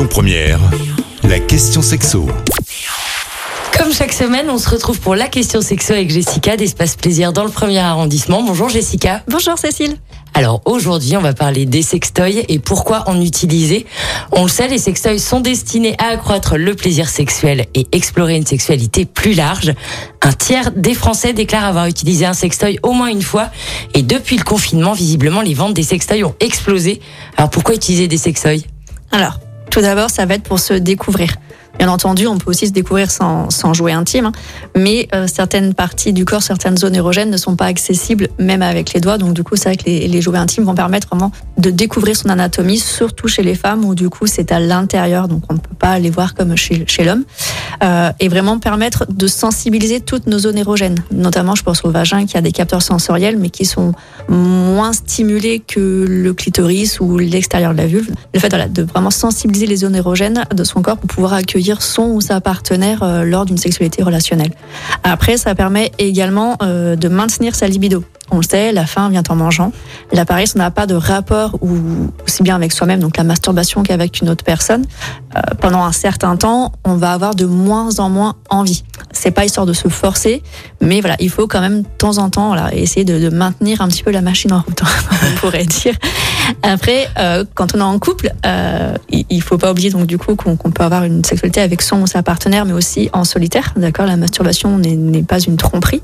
Lyon Première, la question sexo. Comme chaque semaine, on se retrouve pour la question sexo avec Jessica d'Espace Plaisir dans le premier arrondissement. Bonjour Jessica. Bonjour Cécile. Alors aujourd'hui, on va parler des sextoys et pourquoi en utiliser. On le sait, les sextoys sont destinés à accroître le plaisir sexuel et explorer une sexualité plus large. Un tiers des Français déclarent avoir utilisé un sextoy au moins une fois et depuis le confinement, visiblement, les ventes des sextoys ont explosé. Alors pourquoi utiliser des sextoys? Alors, tout d'abord, ça va être pour se découvrir. Bien entendu, on peut aussi se découvrir sans, jouet intime, hein. mais euh, certaines parties du corps, certaines zones érogènes ne sont pas accessibles même avec les doigts. Donc du coup, c'est vrai que les, jouets intimes vont permettre vraiment de découvrir son anatomie, surtout chez les femmes où du coup c'est à l'intérieur, donc on ne peut pas les voir comme chez, l'homme, euh, et vraiment permettre de sensibiliser toutes nos zones érogènes. Notamment, je pense au vagin qui a des capteurs sensoriels, mais qui sont moins stimulés que le clitoris ou l'extérieur de la vulve. Le fait de vraiment sensibiliser les zones érogènes de son corps pour pouvoir accueillir son ou sa partenaire euh, lors d'une sexualité relationnelle. Après, ça permet également euh, de maintenir sa libido. On le sait, la faim vient en mangeant. L'appareil, si on n'a pas de rapport aussi bien avec soi-même, donc la masturbation qu'avec une autre personne, euh, pendant un certain temps, on va avoir de moins en moins envie. C'est pas histoire de se forcer, mais voilà, il faut quand même de temps en temps voilà, essayer de, maintenir un petit peu la machine en route, on pourrait dire. Après, euh, quand on est en couple, euh, il, faut pas oublier donc du coup qu'on peut avoir une sexualité avec son ou sa partenaire, mais aussi en solitaire. D'accord, la masturbation n'est n'est pas une tromperie.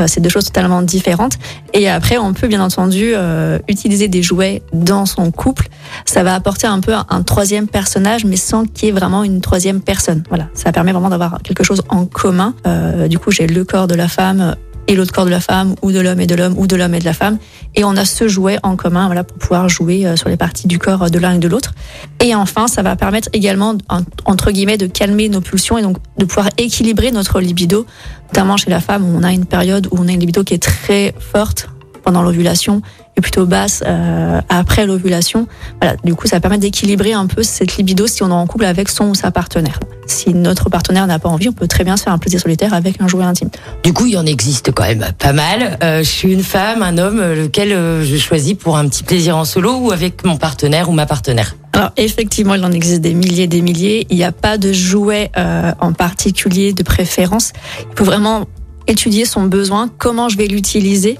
Euh, c'est deux choses totalement différentes. Et après, on peut bien entendu euh, utiliser des jouets dans son couple. Ça va apporter un peu un, un troisième personnage, mais sans qu'il y ait vraiment une troisième personne. Voilà, ça permet vraiment d'avoir quelque chose en commun. Euh, du coup, j'ai le corps de la femme et l'autre corps de la femme, ou de l'homme et de l'homme, ou de l'homme et de la femme. Et on a ce jouet en commun voilà, pour pouvoir jouer euh, sur les parties du corps de l'un et de l'autre. Et enfin, ça va permettre également, en- entre guillemets, de calmer nos pulsions et donc de pouvoir équilibrer notre libido, notamment chez la femme où on a une période où on a une libido qui est très forte pendant l'ovulation plutôt basse euh, après l'ovulation. Voilà, du coup, ça permet d'équilibrer un peu cette libido si on est en couple avec son ou sa partenaire. Si notre partenaire n'a pas envie, on peut très bien se faire un plaisir solitaire avec un jouet intime. Du coup, il y en existe quand même pas mal. Euh, je suis une femme, un homme, lequel euh, je choisis pour un petit plaisir en solo ou avec mon partenaire ou ma partenaire? Alors effectivement, il en existe des milliers, des milliers. Il n'y a pas de jouet euh, en particulier de préférence. Il faut vraiment étudier son besoin, comment je vais l'utiliser.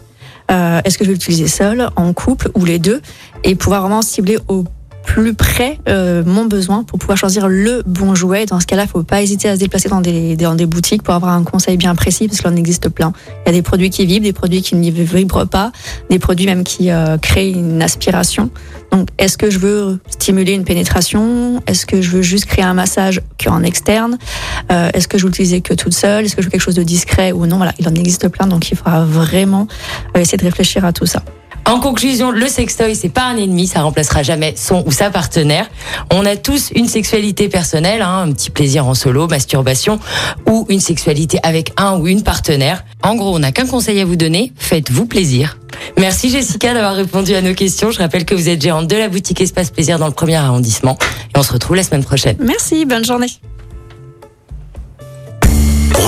Euh, Est-ce que je vais l'utiliser seul, en couple ou les deux, et pouvoir vraiment cibler au plus près euh, mon besoin pour pouvoir choisir le bon jouet? Dans ce cas-là, il faut pas hésiter à se déplacer dans des, boutiques pour avoir un conseil bien précis parce qu'il en existe plein. Il y a des produits qui vibrent, des produits qui ne vibrent pas, des produits même qui euh, créent une aspiration. Donc, est-ce que je veux stimuler une pénétration? Est-ce que je veux juste créer un massage qu'en externe? Euh, Est-ce que je l'utiliser que toute seule? Est-ce que je veux quelque chose de discret ou non? Voilà, il en existe plein, donc il faudra vraiment essayer de réfléchir à tout ça. En conclusion, le sextoy, c'est pas un ennemi, ça remplacera jamais son ou sa partenaire. On a tous une sexualité personnelle, hein, un petit plaisir en solo, masturbation, ou une sexualité avec un ou une partenaire. En gros, on n'a qu'un conseil à vous donner, faites-vous plaisir. Merci Jessica d'avoir répondu à nos questions. Je rappelle que vous êtes gérante de la boutique Espace Plaisir dans le premier arrondissement. Et on se retrouve la semaine prochaine. Merci, bonne journée.